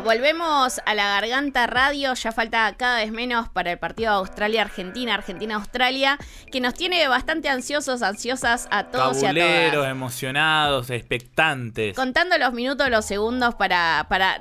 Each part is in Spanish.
Bueno, volvemos a la Garganta Radio. Ya falta cada vez menos para el partido Australia-Argentina, Argentina-Australia, que nos tiene bastante ansiosos, ansiosas a todos y a todas. emocionados, expectantes. Contando los minutos, los segundos para, para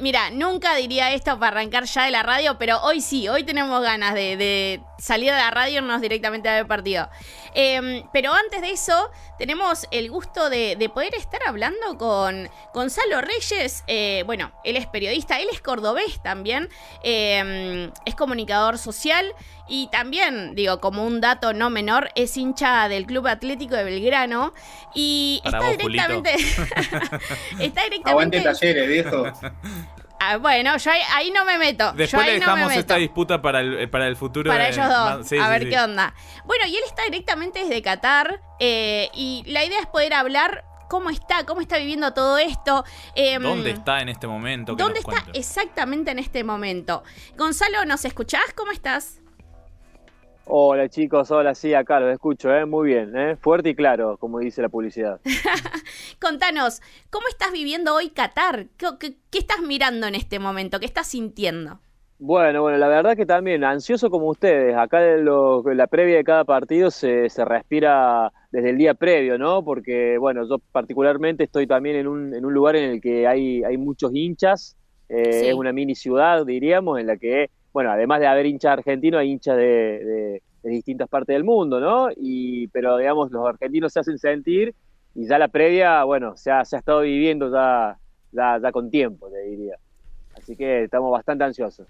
Mira, nunca diría esto para arrancar ya de la radio, pero hoy sí, hoy tenemos ganas de, salir de la radio y irnos directamente a ver partido. Em, pero antes de eso, tenemos el gusto de, poder estar hablando con Gonzalo Reyes. Eh, bueno, él es periodista, él es cordobés también, em, es comunicador social y también, digo, como un dato no menor, es hincha del Club Atlético de Belgrano y está, directamente, está directamente... Aguante talleres, viejo. Ah, bueno, yo ahí, no me meto. Después le dejamos esta disputa para el, para el futuro. Para ellos dos. a ver qué onda. Bueno, y él está directamente desde Qatar. Eh, y la idea es poder hablar cómo está, cómo está viviendo todo esto. Em, ¿Dónde está en este momento? ¿Dónde está exactamente en este momento? Gonzalo, ¿nos escuchás? ¿Cómo estás? Hola chicos, hola, sí, acá los escucho, ¿eh? muy bien, ¿eh? fuerte y claro, como dice la publicidad. Contanos, ¿cómo estás viviendo hoy Qatar? ¿Qué, estás mirando en este momento? ¿Qué estás sintiendo? Bueno, bueno, la verdad que también, ansioso como ustedes, acá en, la previa de cada partido se, respira desde el día previo, ¿no? Porque, bueno, yo particularmente estoy también en un, en un lugar en el que hay, hay muchos hinchas, eh, es una mini ciudad, diríamos, en la que bueno, además de haber hinchas argentinos, hay hinchas de, distintas partes del mundo, ¿no? Y, pero digamos, los argentinos se hacen sentir y ya la previa, bueno, se ha, estado viviendo ya, ya, con tiempo, te diría. Así que estamos bastante ansiosos.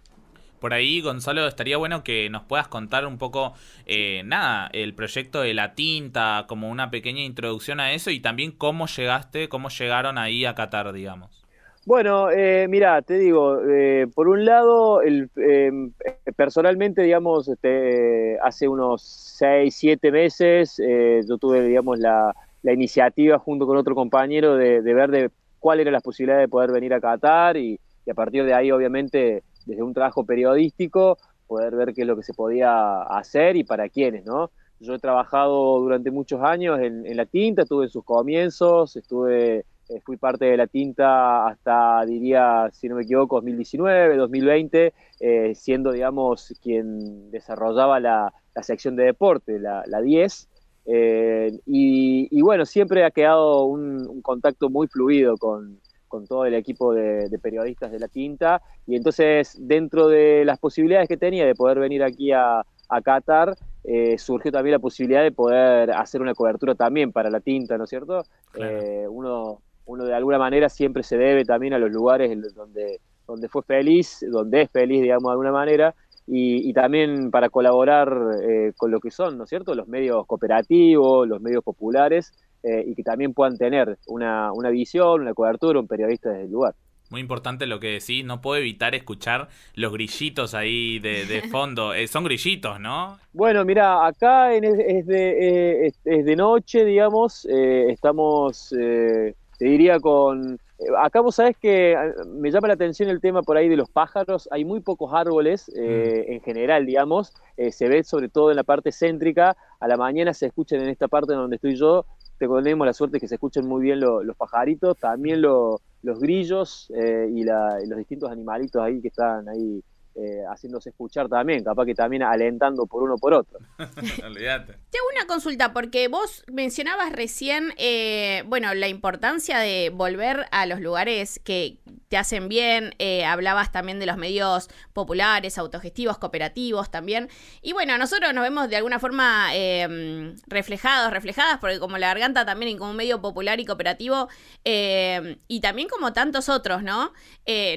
Por ahí, Gonzalo, estaría bueno que nos puedas contar un poco, eh, nada, el proyecto de la tinta, como una pequeña introducción a eso y también cómo llegaste, cómo llegaron ahí a Qatar, digamos. Bueno, eh, mira, te digo, eh, por un lado, el, em, personalmente, digamos, este, hace unos 6, 7 meses, eh, yo tuve, digamos, la, iniciativa junto con otro compañero de, ver de cuál era la posibilidad de poder venir a Qatar y, a partir de ahí, obviamente, desde un trabajo periodístico, poder ver qué es lo que se podía hacer y para quiénes, ¿no? Yo he trabajado durante muchos años en, en la tinta, estuve en sus comienzos, estuve eh, fui parte de la tinta hasta, diría, si no me equivoco, 2019, 2020, eh, siendo, digamos, quien desarrollaba la, sección de deporte, la, 10. Eh, y, bueno, siempre ha quedado un, contacto muy fluido con, todo el equipo de, periodistas de la tinta. Y entonces, dentro de las posibilidades que tenía de poder venir aquí a, Qatar, surgió también la posibilidad de poder hacer una cobertura también para la tinta, ¿no es cierto? uno uno de alguna manera siempre se debe también a los lugares donde, donde fue feliz, donde es feliz, digamos, de alguna manera, y, también para colaborar eh, con lo que son, ¿no es cierto?, los medios cooperativos, los medios populares, eh, y que también puedan tener una, una visión, una cobertura, un periodista desde el lugar. Muy importante lo que decís, no puedo evitar escuchar los grillitos ahí de, fondo. Eh, son grillitos, ¿no? Bueno, mira, acá es, de, es, de, noche, digamos, estamos te diría con... Eh, acá vos sabés que ah, me llama la atención el tema por ahí de los pájaros. Hay muy pocos árboles eh, mm. en general, digamos. Eh, se ve sobre todo en la parte céntrica. A la mañana se escuchan en esta parte donde estoy yo. Tenemos la suerte que se escuchen muy bien los pajaritos, también los grillos y, los distintos animalitos ahí que están ahí eh, haciéndose escuchar también, capaz que también alentando por uno por otro. Olvídate. Te hago una consulta, porque vos mencionabas recién, eh, bueno, la importancia de volver a los lugares que te hacen bien, eh, hablabas también de los medios populares, autogestivos, cooperativos también. Y bueno, nosotros nos vemos de alguna forma em, reflejados, reflejadas, porque como la garganta también como un medio popular y cooperativo, em, y también como tantos otros, ¿no?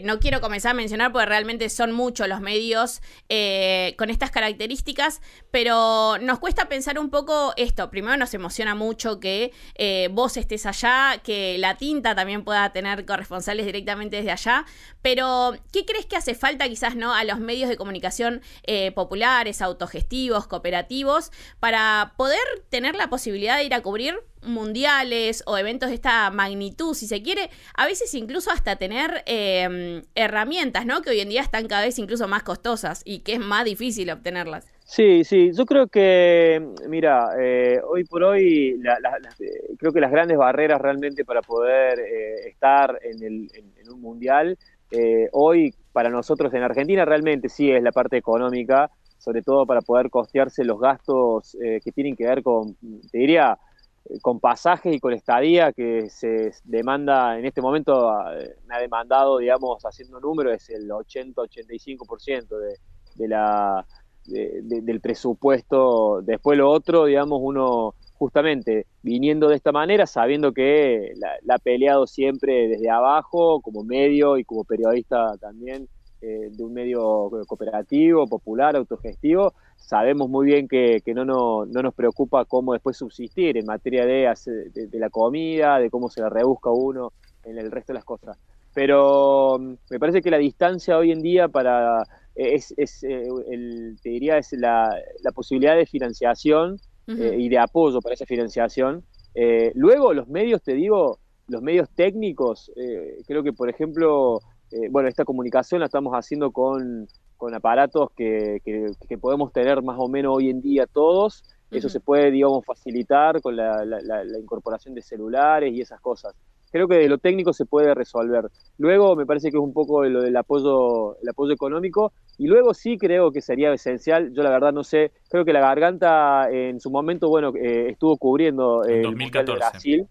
no quiero comenzar a mencionar porque realmente son muchos los medios eh, con estas características, pero nos cuesta pensar un poco esto. Primero nos emociona mucho que eh, vos estés allá, que la tinta también pueda tener corresponsales directamente desde allá, pero ¿qué crees que hace falta quizás no a los medios de comunicación eh, populares, autogestivos, cooperativos, para poder tener la posibilidad de ir a cubrir mundiales o eventos de esta magnitud, si se quiere, a veces incluso hasta tener em, herramientas, ¿no? Que hoy en día están cada vez incluso más costosas y que es más difícil obtenerlas. Sí, sí, yo creo que, mira, eh, hoy por hoy creo que las grandes barreras realmente para poder eh, estar en, el, en, un mundial eh, hoy para nosotros en Argentina realmente sí es la parte económica, sobre todo para poder costearse los gastos eh, que tienen que ver con, te diría, eh, con pasajes y con estadía que se demanda en este momento, me ha demandado, digamos, haciendo número, es el 80-85% de, de la, del presupuesto. Después lo otro, digamos, uno justamente viniendo de esta manera, sabiendo que la, ha peleado siempre desde abajo, como medio y como periodista también eh, de un medio cooperativo, popular, autogestivo, sabemos muy bien que, no, no, nos preocupa cómo después subsistir en materia de, de, la comida, de cómo se la rebusca uno en el resto de las cosas. Pero mm, me parece que la distancia hoy en día para es, es eh, el, te diría es la, la posibilidad de financiación eh, y de apoyo para esa financiación. Eh, luego los medios, te digo, los medios técnicos, eh, creo que por ejemplo, bueno, esta comunicación la estamos haciendo con, con aparatos que, que, podemos tener más o menos hoy en día todos. Eso se puede, digamos, facilitar con la, la incorporación de celulares y esas cosas creo que de lo técnico se puede resolver. Luego me parece que es un poco lo del apoyo, el apoyo económico y luego sí creo que sería esencial, yo la verdad no sé, creo que la garganta en su momento, bueno, eh, estuvo cubriendo el 2014. Brasil,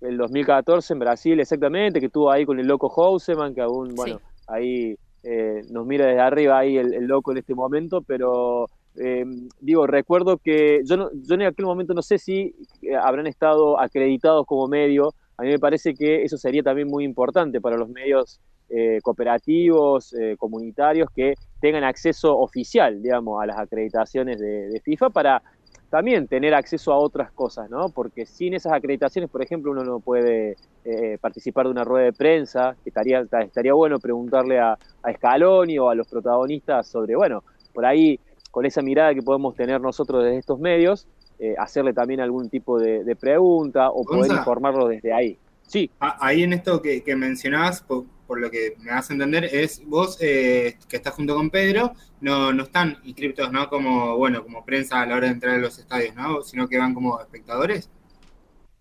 el 2014 en Brasil exactamente, que estuvo ahí con el loco Houseman, que aún, bueno, ahí eh, nos mira desde arriba ahí el, loco en este momento, pero eh, digo, recuerdo que yo, no, yo en aquel momento no sé si habrán estado acreditados como medio, a mí me parece que eso sería también muy importante para los medios eh, cooperativos, eh, comunitarios, que tengan acceso oficial, digamos, a las acreditaciones de, FIFA para también tener acceso a otras cosas, ¿no? Porque sin esas acreditaciones, por ejemplo, uno no puede eh, participar de una rueda de prensa, que estaría, estaría bueno preguntarle a, a Scaloni o a los protagonistas sobre, bueno, por ahí, con esa mirada que podemos tener nosotros desde estos medios, eh, hacerle también algún tipo de, pregunta o poder informarlo desde ahí. Sí. Ahí en esto que, mencionabas, por, lo que me a entender, es vos eh, que estás junto con Pedro, no, no están inscriptos ¿no? como bueno como prensa a la hora de entrar a los estadios, ¿no? sino que van como espectadores.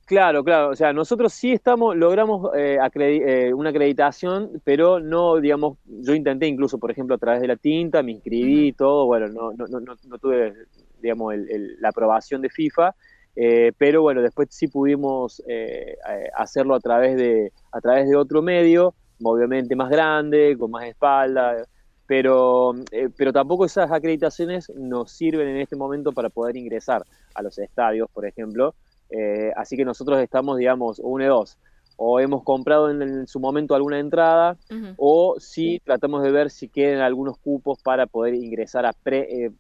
Claro, claro. O sea, nosotros sí estamos, logramos eh, una acreditación, pero no, digamos, yo intenté incluso, por ejemplo, a través de la tinta, me inscribí y todo, bueno, no, no, no, no tuve digamos, la aprobación de FIFA, eh, pero bueno, después sí pudimos eh, hacerlo a través, de, a través de otro medio, obviamente más grande, con más espalda, pero, eh, pero tampoco esas acreditaciones nos sirven en este momento para poder ingresar a los estadios, por ejemplo. así que nosotros estamos, digamos, uno y dos. O hemos comprado en, su momento alguna entrada, o si tratamos de ver si quedan algunos cupos para poder ingresar a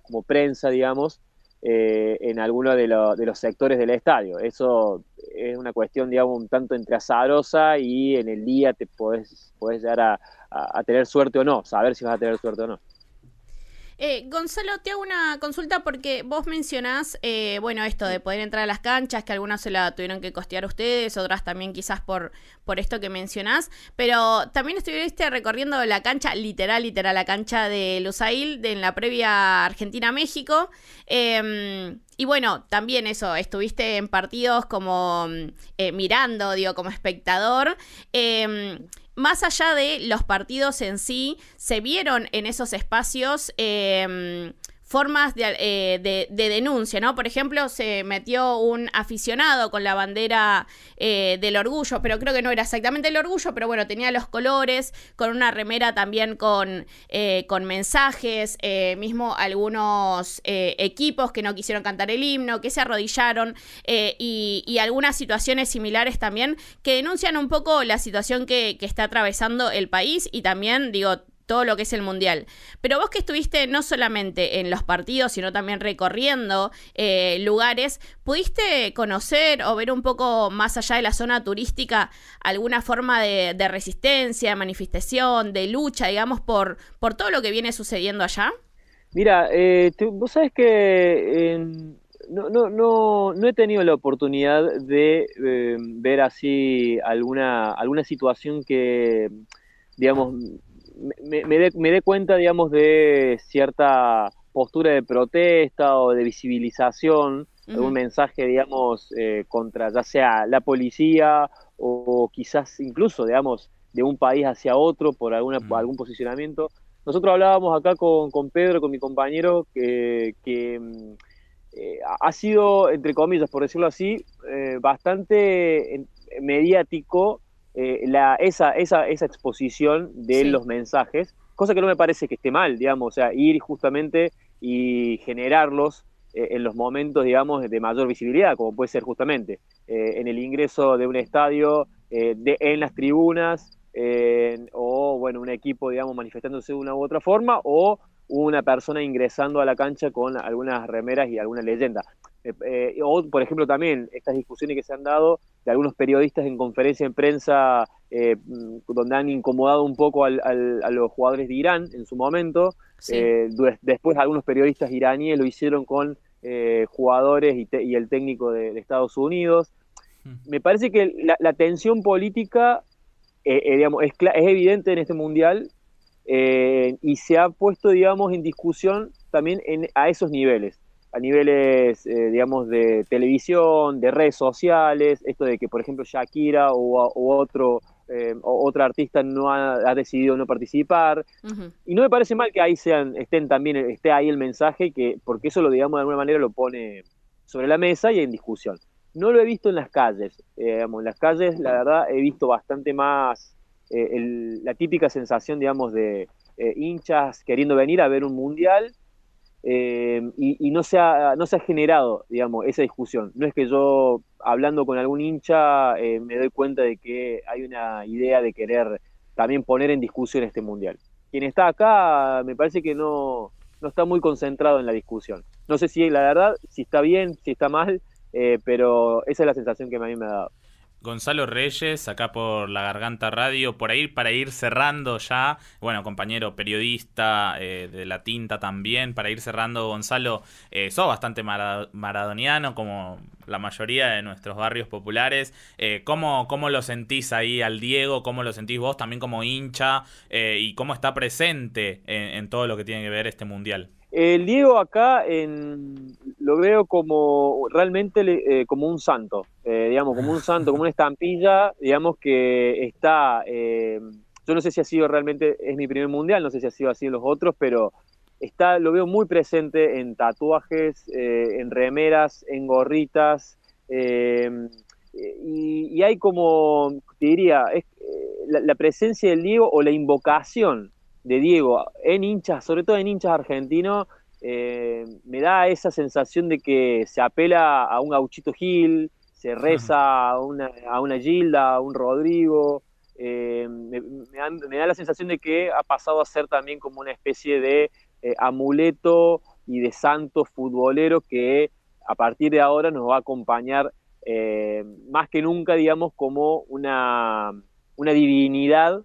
como prensa, digamos, eh, en alguno de, de, los sectores del estadio. Eso es una cuestión, digamos, un tanto entre azarosa y en el día te podés, podés llegar a tener suerte o no, saber si vas a tener suerte o no. Eh, Gonzalo, te hago una consulta porque vos mencionás, eh, bueno, esto de poder entrar a las canchas, que algunas se la tuvieron que costear ustedes, otras también quizás por, por esto que mencionás, pero también estuviste recorriendo la cancha, literal, literal, la cancha de Lusail de, en la previa Argentina-México. Em, y bueno, también eso, estuviste en partidos como eh, mirando, digo, como espectador. Eh, más allá de los partidos en sí, se vieron en esos espacios eh, formas eh, de, de, denuncia, ¿no? Por ejemplo, se metió un aficionado con la bandera eh, del orgullo, pero creo que no era exactamente el orgullo, pero bueno, tenía los colores, con una remera también con, eh, con mensajes, mismo algunos equipos que no quisieron cantar el himno, que se arrodillaron, y, y, algunas situaciones similares también que denuncian un poco la situación que, que está atravesando el país y también, digo, todo lo que es el mundial. Pero vos que estuviste no solamente en los partidos, sino también recorriendo eh, lugares, ¿pudiste conocer o ver un poco más allá de la zona turística alguna forma de, resistencia, de manifestación, de lucha, digamos, por, por todo lo que viene sucediendo allá? Mira, eh, vos sabés que no, no, no, no, he tenido la oportunidad de eh, ver así alguna, alguna situación que, digamos, me, me, dé, cuenta, digamos, de cierta postura de protesta o de visibilización de un mensaje, digamos, eh, contra ya sea la policía o, quizás incluso, digamos, de un país hacia otro por alguna, algún posicionamiento. Nosotros hablábamos acá con, con Pedro, con mi compañero, que, que, mm, eh, ha sido, entre comillas, por decirlo así, eh, bastante en- mediático eh, la, esa, esa, esa exposición de Sí. los mensajes, cosa que no me parece que esté mal, digamos, o sea, ir justamente y generarlos eh, en los momentos, digamos, de mayor visibilidad, como puede ser justamente eh, en el ingreso de un estadio, de, en las tribunas, o, bueno, un equipo, digamos, manifestándose de una u otra forma, o una persona ingresando a la cancha con algunas remeras y alguna leyenda. Eh, eh, o, por ejemplo, también estas discusiones que se han dado de algunos periodistas en conferencia en prensa eh, mm, donde han incomodado un poco al- al- a los jugadores de Irán en su momento. Sí. Eh, después algunos periodistas iraníes lo hicieron con eh, jugadores y, te- y el técnico de, de Estados Unidos. Mm. Me parece que la, la tensión política digamos, es evidente en este mundial eh, y se ha puesto, digamos, en discusión también en, a esos niveles, a niveles, eh, digamos, de televisión, de redes sociales, esto de que, por ejemplo, Shakira o, o otro, eh, otra artista no ha, ha decidido no participar, y no me parece mal que ahí sean, estén también, esté ahí el mensaje, que, porque eso lo digamos de alguna manera lo pone sobre la mesa y en discusión. No lo he visto en las calles, eh, digamos, en las calles la verdad he visto bastante más eh, la típica sensación, digamos, de eh, hinchas queriendo venir a ver un mundial eh, y, no, se ha, generado, digamos, esa discusión. No es que yo, hablando con algún hincha, me doy cuenta de que hay una idea de querer también poner en discusión este mundial. Quien está acá, me parece que no, no está muy concentrado en la discusión. No sé si, la verdad, si está bien, si está mal, pero esa es la sensación que a mí me ha dado. Gonzalo Reyes, acá por La Garganta Radio, por ahí para ir cerrando ya, bueno, compañero periodista eh, de La Tinta también, para ir cerrando, Gonzalo, eh, sos bastante mara- maradoniano, como la mayoría de nuestros barrios populares. Eh, ¿cómo, ¿Cómo lo sentís ahí al Diego? ¿Cómo lo sentís vos también como hincha? Eh, ¿Y cómo está presente en, en todo lo que tiene que ver este Mundial? El Diego acá en, lo veo como realmente eh, como un santo, eh, digamos, como un santo, como una estampilla, digamos que está, eh, yo no sé si ha sido realmente, es mi primer mundial, no sé si ha sido así en los otros, pero está, lo veo muy presente en tatuajes, en remeras, en gorritas, y, hay como, te diría, es, la, la presencia del Diego o la invocación de Diego en hinchas, sobre todo en hinchas argentinos, eh, me da esa sensación de que se apela a un gauchito Gil, se reza a una, a una Gilda, a un Rodrigo. eh, me, me dan- me da la sensación de que ha pasado a ser también como una especie de eh, amuleto y de santo futbolero que a partir de ahora nos va a acompañar más que nunca, digamos, como una, una divinidad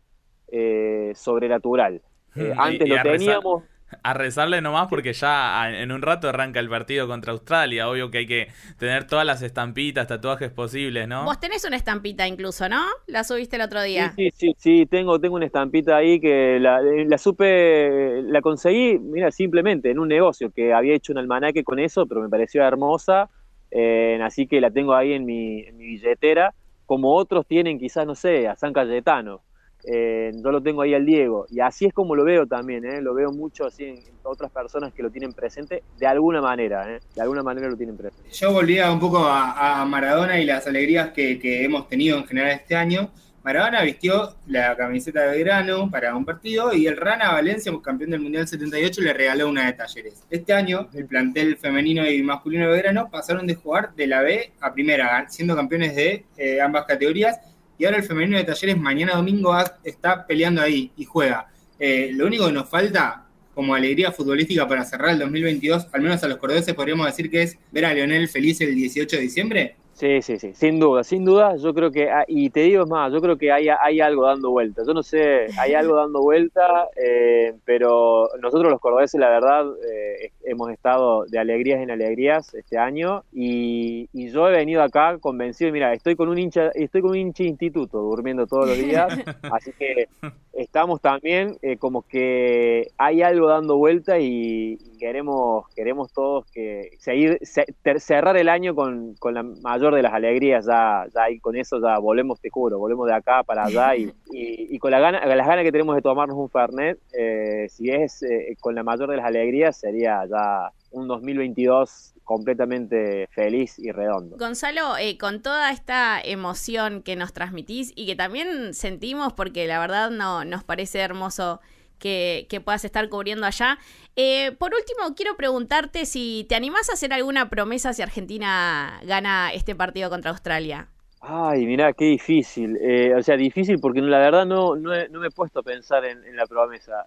sobrenatural. Y- antes lo teníamos. A rezarle nomás porque ya en un rato arranca el partido contra Australia. Obvio que hay que tener todas las estampitas, tatuajes posibles, ¿no? Vos tenés una estampita incluso, ¿no? La subiste el otro día. Sí, sí, sí, sí, tengo, tengo una estampita ahí que la, la supe, la conseguí, mira, simplemente en un negocio que había hecho un almanaque con eso, pero me pareció hermosa, eh, así que la tengo ahí en mi, en mi billetera, como otros tienen quizás, no sé, a San Cayetano. Eh, yo lo tengo ahí al Diego, y así es como lo veo también, ¿eh? lo veo mucho así en, otras personas que lo tienen presente, de alguna manera, ¿eh? de alguna manera lo tienen presente. Yo volvía un poco a, Maradona y las alegrías que, hemos tenido en general este año. Maradona vistió la camiseta de Belgrano para un partido y el Rana Valencia, campeón del Mundial 78, le regaló una de Talleres. Este año, el plantel femenino y masculino de Belgrano pasaron de jugar de la B a primera, siendo campeones de eh, ambas categorías. Y ahora el femenino de Talleres mañana domingo está peleando ahí y juega. Eh, lo único que nos falta como alegría futbolística para cerrar el 2022, al menos a los cordobeses podríamos decir que es ver a Leonel feliz el 18 de diciembre. Sí, sí, sí, sin duda, sin duda, yo creo que, ah, y te digo es más, yo creo que hay, hay algo dando vuelta, yo no sé, hay algo dando vuelta, eh, pero nosotros los cordobeses, la verdad, eh, hemos estado de alegrías en alegrías este año, y, y yo he venido acá convencido, mira, estoy con un hincha, estoy con un hincha instituto, durmiendo todos los días, así que estamos también eh, como que hay algo dando vuelta y, y queremos, queremos todos que seguir, ter- cerrar el año con, con la mayor de las alegrías, ya, ya ahí con eso ya volvemos, te juro, volvemos de acá para allá y, y, con la gana, las ganas que tenemos de tomarnos un Fernet, eh, si es eh, con la mayor de las alegrías, sería ya un 2022 completamente feliz y redondo. Gonzalo, eh, con toda esta emoción que nos transmitís y que también sentimos, porque la verdad no, nos parece hermoso que, puedas estar cubriendo allá. Eh, por último, quiero preguntarte si te animás a hacer alguna promesa si Argentina gana este partido contra Australia. Ay, mira, qué difícil. Eh, o sea, difícil porque la verdad no, no, me he puesto a pensar en, la promesa.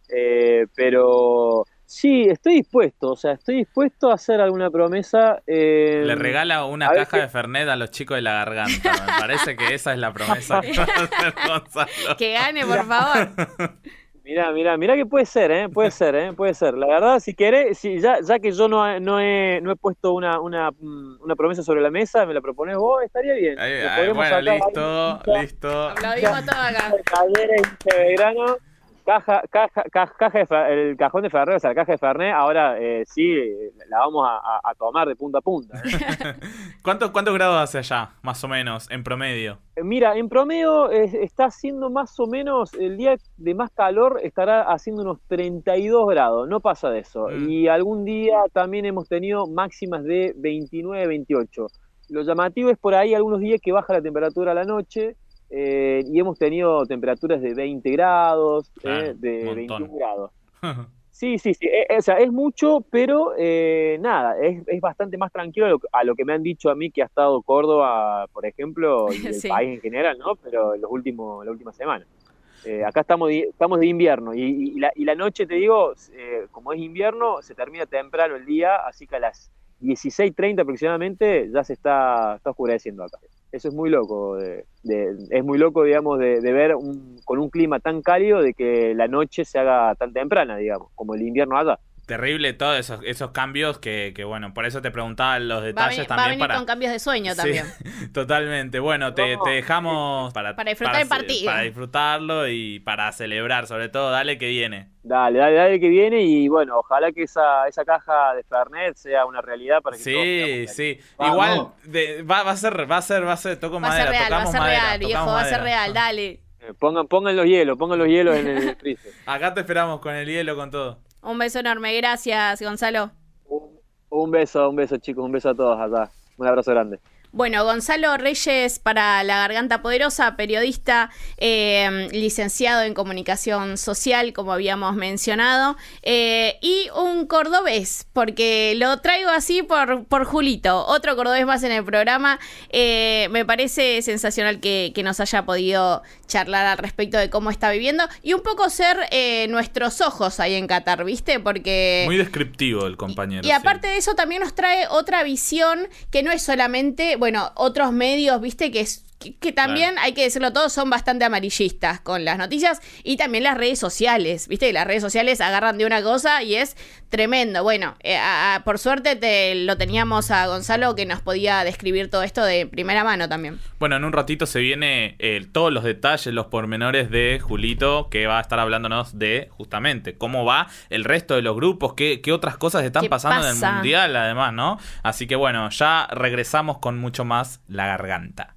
pero Sí, estoy dispuesto, o sea, estoy dispuesto a hacer alguna promesa. Eh, Le regala una caja de Fernet a los chicos de la garganta. Me parece que esa es la promesa que va a hacer Gonzalo. Que gane, por favor. Mira, mira, mira que puede ser, ¿eh? Puede ser, ¿eh? Puede ser. La verdad, si querés, si ya, ya que yo no, no, he, no he puesto una, una, una promesa sobre la mesa, me la propones vos, estaría bien. bueno, listo, listo. Aplaudimos todo acá caja, caja, caja, el cajón de Fernet, o sea, la caja de Fernet, ahora eh, sí la vamos a, tomar de punta a punta. ¿eh? ¿Cuántos, grados hace allá, más o menos, en promedio? Mira, en promedio está haciendo más o menos, el día de más calor estará haciendo unos 32 grados, no pasa de eso. Mm. Y algún día también hemos tenido máximas de 29, 28. Lo llamativo es por ahí algunos días que baja la temperatura a la noche eh, y hemos tenido temperaturas de 20 grados, eh, de 21 grados. Sí, sí, sí. Eh, o sea, es mucho, pero nada, es, es, bastante más tranquilo a lo, que me han dicho a mí que ha estado Córdoba, por ejemplo, y el país en general, ¿no? Pero los últimos, la última semana. acá estamos de, estamos de invierno y, la, y la noche, te digo, como es invierno, se termina temprano el día, así que a las 16.30 aproximadamente ya se está, está oscureciendo acá. Eso es muy loco, de, es muy loco, digamos, de, ver con un clima tan cálido de que la noche se haga tan temprana, digamos, como el invierno allá terrible todos esos, esos cambios que, que, bueno, por eso te preguntaba los detalles también. Va a venir para... con cambios de sueño también. totalmente. Bueno, te, te dejamos para, para disfrutar el partido. Para disfrutarlo y para celebrar, sobre todo. Dale que viene. Dale, dale, dale que viene y bueno, ojalá que esa, esa caja de Fernet sea una realidad para que Sí, sí. Igual va, va, a ser, va a ser, va a ser, toco va madera, real, va a ser real, viejo, va a ser real, dale. Eh, pongan, pongan los hielos, pongan los hielos en el freezer. Acá te esperamos con el hielo, con todo. Un beso enorme, gracias Gonzalo. Un, beso, un beso chicos, un beso a todos allá. Un abrazo grande. Bueno, Gonzalo Reyes para La Garganta Poderosa, periodista, eh, licenciado en comunicación social, como habíamos mencionado, eh, y un cordobés, porque lo traigo así por, por Julito, otro cordobés más en el programa. Eh, me parece sensacional que, que, nos haya podido charlar al respecto de cómo está viviendo y un poco ser nuestros ojos ahí en Qatar, ¿viste? Porque... Muy descriptivo el compañero. Y, aparte de eso también nos trae otra visión que no es solamente bueno, otros medios, viste, que es que, también, hay que decirlo todo, son bastante amarillistas con las noticias y también las redes sociales, ¿viste? Las redes sociales agarran de una cosa y es tremendo. Bueno, eh, por suerte te, lo teníamos a Gonzalo que nos podía describir todo esto de primera mano también. Bueno, en un ratito se viene eh, todos los detalles, los pormenores de Julito, que va a estar hablándonos de justamente cómo va el resto de los grupos, qué, qué otras cosas están pasando en el Mundial además, ¿no? Así que bueno, ya regresamos con mucho más la garganta.